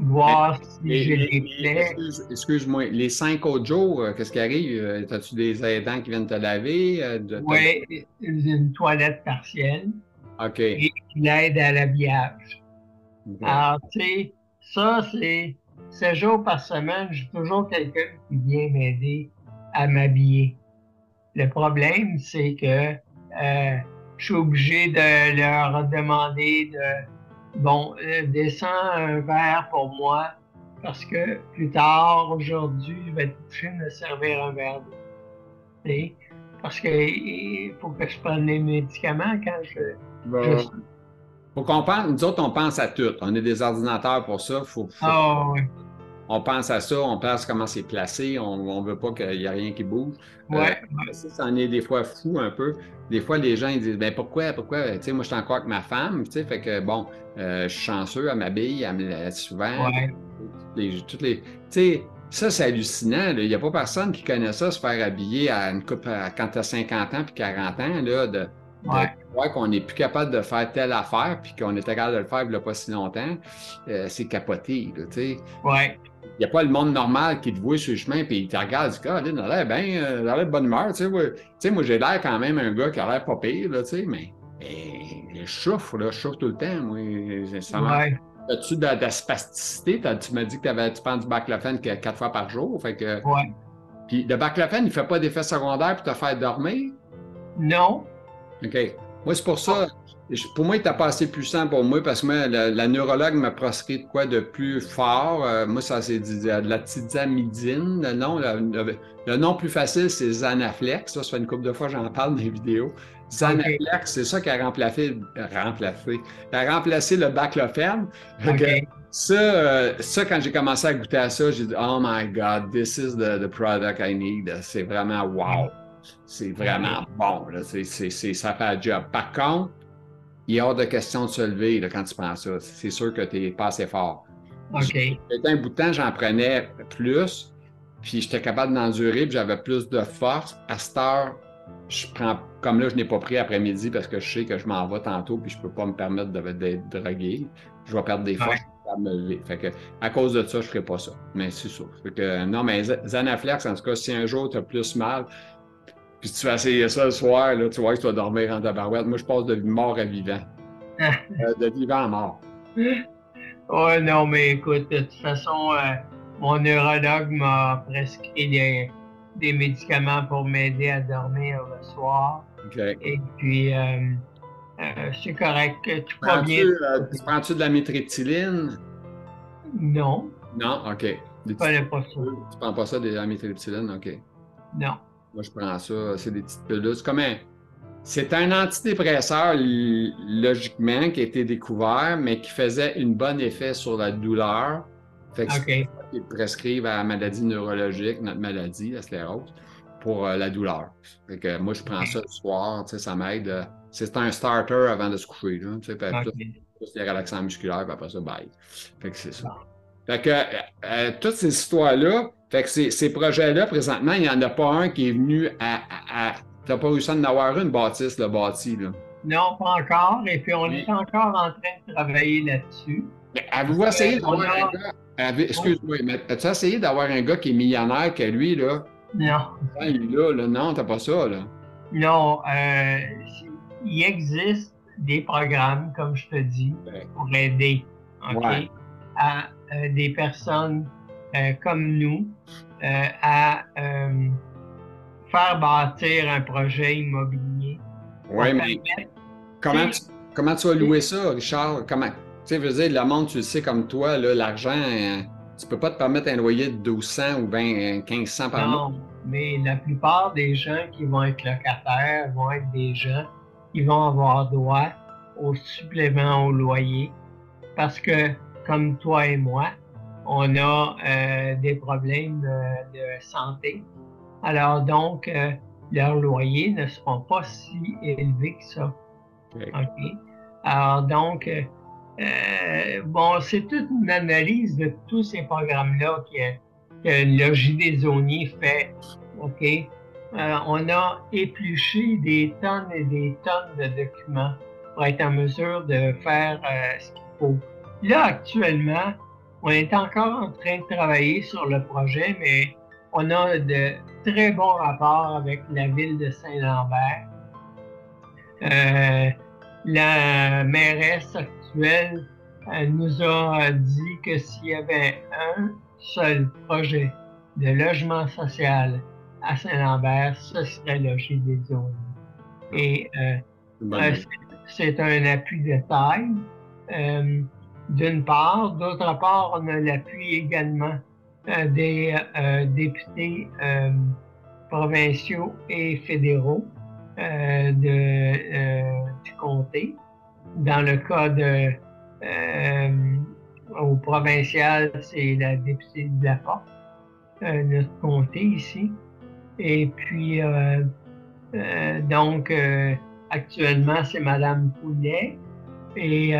[SPEAKER 2] voir si j'ai des plaies.
[SPEAKER 1] Excuse-moi, les cinq autres jours, euh, qu'est-ce qui arrive? Euh, as-tu des aidants qui viennent te laver?
[SPEAKER 2] Euh, oui, une toilette partielle.
[SPEAKER 1] OK.
[SPEAKER 2] Et l'aide à l'habillage. Alors, tu sais, ça, c'est 7 jours par semaine, j'ai toujours quelqu'un qui vient m'aider à m'habiller. Le problème, c'est que euh, je suis obligé de leur demander de, bon, euh, descends un verre pour moi, parce que plus tard, aujourd'hui, je vais être obligé de me servir un verre d'eau. Parce qu'il faut que je prenne les médicaments quand je, je
[SPEAKER 1] faut qu'on pense, nous autres, on pense à tout. On a des ordinateurs pour ça. Faut,
[SPEAKER 2] ah,
[SPEAKER 1] On pense à ça, on pense comment c'est placé, on ne veut pas qu'il n'y ait rien qui bouge.
[SPEAKER 2] Euh, ouais.
[SPEAKER 1] ça, en est des fois fou un peu. Des fois, les gens ils disent ben pourquoi, pourquoi? Tu sais, moi, je suis encore avec ma femme, tu sais, fait que bon, euh, je suis chanceux, elle m'habille, elle me laisse souvent.
[SPEAKER 2] Ouais.
[SPEAKER 1] toutes les, tu sais, ça, c'est hallucinant. Il n'y a pas personne qui connaît ça, se faire habiller à une coupe quand tu as 50 ans puis 40 ans, là, de,
[SPEAKER 2] Ouais.
[SPEAKER 1] qu'on n'est plus capable de faire telle affaire, puis qu'on était capable de le faire il n'y a pas si longtemps, euh, c'est capoté, tu sais.
[SPEAKER 2] Ouais.
[SPEAKER 1] Il n'y a pas le monde normal qui te voit sur le chemin, puis il te regarde, il dit, ah, il a l'air bien, euh, il a l'air de bonne humeur, tu sais. moi, j'ai l'air quand même un gars qui a l'air pas pire, tu sais, mais, je chauffe, là, je chauffe tout le temps, moi.
[SPEAKER 2] Ouais.
[SPEAKER 1] As-tu de, la spasticité? Tu m'as dit que tu prends du baclofen quatre fois par jour, fait que...
[SPEAKER 2] Ouais.
[SPEAKER 1] Puis le baclofen, il ne fait pas d'effet secondaire pour te faire dormir?
[SPEAKER 2] Non.
[SPEAKER 1] OK. Moi, c'est pour ça. Pour moi, il n'était pas assez puissant pour moi parce que moi, la, neurologue m'a proscrit de quoi de plus fort. Euh, moi, ça, c'est de la tizamidine. Le nom, le, nom plus facile, c'est Zanaflex. Ça, ça fait une couple de fois j'en parle dans les vidéos. Zanaflex, c'est ça qui a remplacé, remplacé, a remplacé le baclofen. Ça, euh, ça, quand j'ai commencé à goûter à ça, j'ai dit, oh my God, this is the, the product I need. C'est vraiment wow. C'est vraiment bon. Là. ça fait un job. Par contre, il y a hors de question de se lever quand tu prends ça. C'est sûr que tu n'es pas assez fort.
[SPEAKER 2] OK.
[SPEAKER 1] Un bout de temps, j'en prenais plus, puis j'étais capable d'endurer, puis j'avais plus de force. À cette heure, je prends, comme là, je n'ai pas pris après-midi parce que je sais que je m'en vais tantôt, puis je ne peux pas me permettre d'être drogué. Je vais perdre des forces. Me lever. Fait que, à cause de ça, je ne ferai pas ça. Mais c'est sûr. que, non, mais Zanaflex, en tout cas, si un jour tu as plus mal, puis tu vas essayer ça le soir, là, tu vois que tu vas dormir en tabarouette. Moi, je passe de mort à vivant. <laughs> Euh, de vivant à mort.
[SPEAKER 2] Ouais, non, mais écoute, de toute façon, euh, mon neurologue m'a prescrit des, des, médicaments pour m'aider à dormir le soir. Et puis, euh, c'est correct. Tu prends bien.
[SPEAKER 1] Prends-tu de la métriptyline?
[SPEAKER 2] Non.
[SPEAKER 1] Non, OK.
[SPEAKER 2] Je connais pas ça.
[SPEAKER 1] Tu prends pas ça de la métriptyline? OK.
[SPEAKER 2] Non.
[SPEAKER 1] Moi, je prends ça. C'est des petites pilules. C'est comme un. C'est un antidépresseur, logiquement, qui a été découvert, mais qui faisait un bon effet sur la douleur. Fait que
[SPEAKER 2] okay.
[SPEAKER 1] Ils prescrivent à la maladie neurologique, notre maladie, la sclérose, pour euh, la douleur. Fait que moi, je prends ça le soir, ça m'aide. Euh, c'est un starter avant de se coucher. Là, puis okay. plus, les relaxants musculaires, puis après ça, bye. Fait que c'est ça. Fait que euh, toutes ces histoires-là, fait que ces, projets-là, présentement, il n'y en a pas un qui est venu à. tu n'as pas réussi à en avoir une bâtisse, le bâti, là?
[SPEAKER 2] Non, pas encore. Et puis, on est encore en train de travailler là-dessus.
[SPEAKER 1] Avez-vous essayé d'avoir un gars? Excuse-moi, mais as-tu essayé d'avoir un gars qui est millionnaire que lui, là?
[SPEAKER 2] Non.
[SPEAKER 1] Il là, là, non, t'as pas ça, là.
[SPEAKER 2] Non. Euh, il existe des programmes, comme je te dis, pour aider à euh, des personnes euh, comme nous euh, à euh, faire bâtir un projet immobilier.
[SPEAKER 1] Oui, mais comment tu, comment tu vas louer ça, Richard? Comment? Tu sais, veux dire, le monde, tu le sais comme toi, l'argent, tu peux pas te permettre un loyer de 1200 ou 20, 1500 par mois. Non,
[SPEAKER 2] mais la plupart des gens qui vont être locataires vont être des gens qui vont avoir droit au supplément au loyer parce que, comme toi et moi, on a euh, des problèmes de, santé. Alors donc, euh, leurs loyers ne seront pas si élevés que ça. Alors donc, euh, bon, c'est toute une analyse de tous ces programmes-là que, que le JD fait. OK? on a épluché des tonnes et des tonnes de documents pour être en mesure de faire ce qu'il faut. Là, actuellement, on est encore en train de travailler sur le projet, mais on a de très bons rapports avec la ville de Saint-Lambert. Euh, la mairesse actuelle nous a dit que s'il y avait un seul projet de logement social à Saint-Lambert, ce serait le des zones. Et euh, euh, c'est un appui de taille d'une part. D'autre part, on a l'appui également euh, des euh, députés euh, provinciaux et fédéraux du comté. Dans le cas de au provincial, c'est la députée de la notre comté ici. Et puis, donc, actuellement, c'est Madame Poulet. Et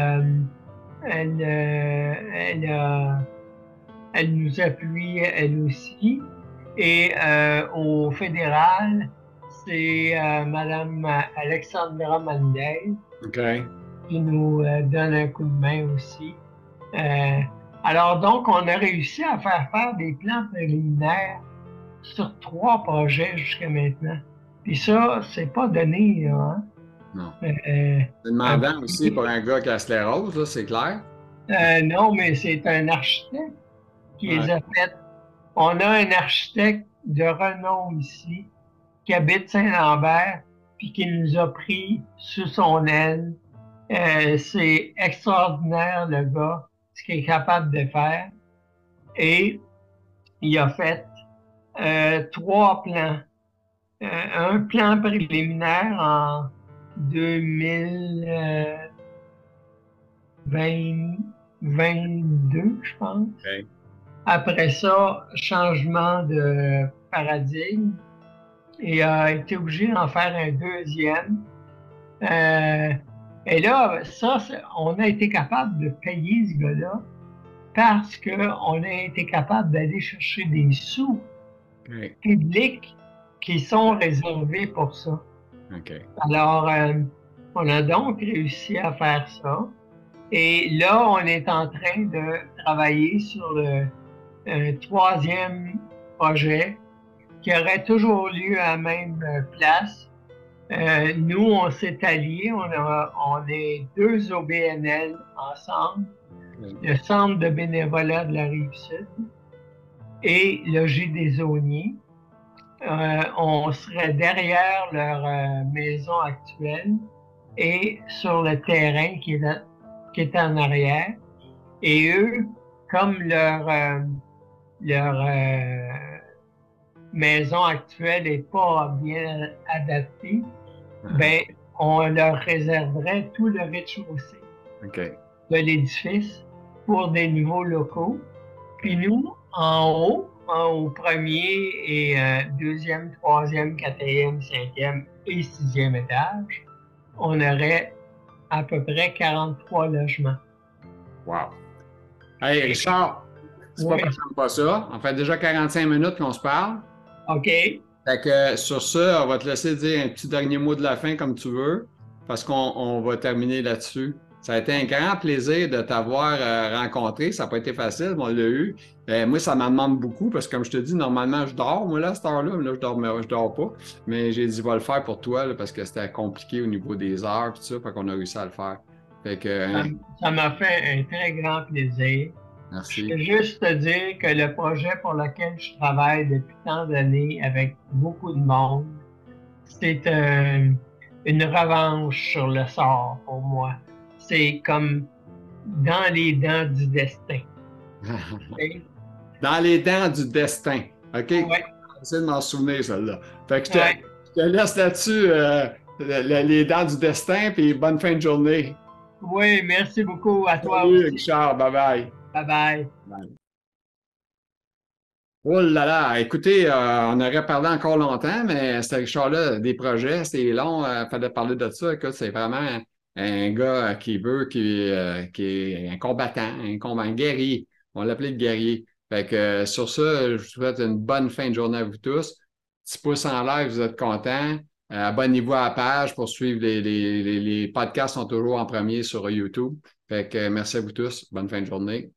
[SPEAKER 2] elle, euh, elle, elle nous appuie elle aussi. Et euh, au fédéral, c'est euh, Madame Alexandra Mandel qui nous donne un coup de main aussi. alors donc, on a réussi à faire faire des plans préliminaires sur trois projets jusqu'à maintenant. Puis ça, c'est pas donné, hein?
[SPEAKER 1] Non. Euh, c'est demandant aussi pour un gars qui a sclérose, c'est clair?
[SPEAKER 2] Euh, non, mais c'est un architecte qui les a fait. On a un architecte de renom ici qui habite Saint-Lambert puis qui nous a pris sous son aile. Euh, c'est extraordinaire, le gars, ce qu'il est capable de faire. Et il a fait trois plans. un plan préliminaire en 2022, je pense. Après ça, changement de paradigme et a été obligé d'en faire un deuxième. Euh, et là, ça, on a été capable de payer ce gars-là parce qu'on a été capable d'aller chercher des sous publics qui sont réservés pour ça. Alors, euh, on a donc réussi à faire ça. Et là, on est en train de travailler sur le troisième projet qui aurait toujours lieu à la même euh, place. Euh, nous, on s'est alliés, on, on est deux OBNL ensemble, le Centre de bénévolat de la Rive-Sud et le G des Auniers. Euh, on serait derrière leur euh, maison actuelle et sur le terrain qui est, qui est en arrière. Et eux, comme leur, euh, leur maison actuelle n'est pas bien adaptée, uh-huh. ben, on leur réserverait tout le rez-de-chaussée de l'édifice pour des nouveaux locaux. Puis nous, en haut, au premier et euh, deuxième, troisième, quatrième, cinquième et sixième étage, on aurait à peu près 43 logements.
[SPEAKER 1] Wow! Hey, Richard, c'est pas parce qu'on pas ça. On fait déjà 45 minutes qu'on se parle.
[SPEAKER 2] OK.
[SPEAKER 1] Fait que sur ça, on va te laisser dire un petit dernier mot de la fin comme tu veux, parce qu'on va terminer là-dessus. Ça a été un grand plaisir de t'avoir euh, rencontré. Ça n'a pas été facile, mais on l'a eu. Euh, moi, ça m'en demande beaucoup parce que, comme je te dis, normalement, je dors, moi, là, à cette heure-là, mais là, je dors, je dors pas. Mais j'ai dit, vais le faire pour toi parce que c'était compliqué au niveau des heures, tout ça, fait qu'on a réussi à le faire. Fait que,
[SPEAKER 2] hein. ça m'a fait un très grand plaisir. Merci. Je veux juste te dire que le projet pour lequel je travaille depuis tant d'années avec beaucoup de monde, c'est une revanche sur le sort pour moi c'est comme dans les dents du destin. <laughs>
[SPEAKER 1] dans les dents du destin. OK? Ouais. J'essaie de m'en souvenir, celle-là. Fait que je te, laisse là-dessus euh, les dents du destin, puis bonne fin de journée.
[SPEAKER 2] Oui, merci beaucoup à toi
[SPEAKER 1] Salut,
[SPEAKER 2] aussi.
[SPEAKER 1] Richard. Bye-bye.
[SPEAKER 2] Bye-bye.
[SPEAKER 1] Oh là là, écoutez, euh, on aurait parlé encore longtemps, mais ce Richard-là, des projets, c'est long, il fallait parler de ça. Écoute, c'est vraiment un, gars qui veut, qui, euh, qui est un combattant, un combattant, guerrier. On l'appelait le guerrier. Fait que sur ça, je vous souhaite une bonne fin de journée à vous tous. Petit pouce en l'air, vous êtes contents. Abonnez-vous à la page pour suivre les, les, les, les podcasts sont toujours en premier sur YouTube. Fait que merci à vous tous. Bonne fin de journée.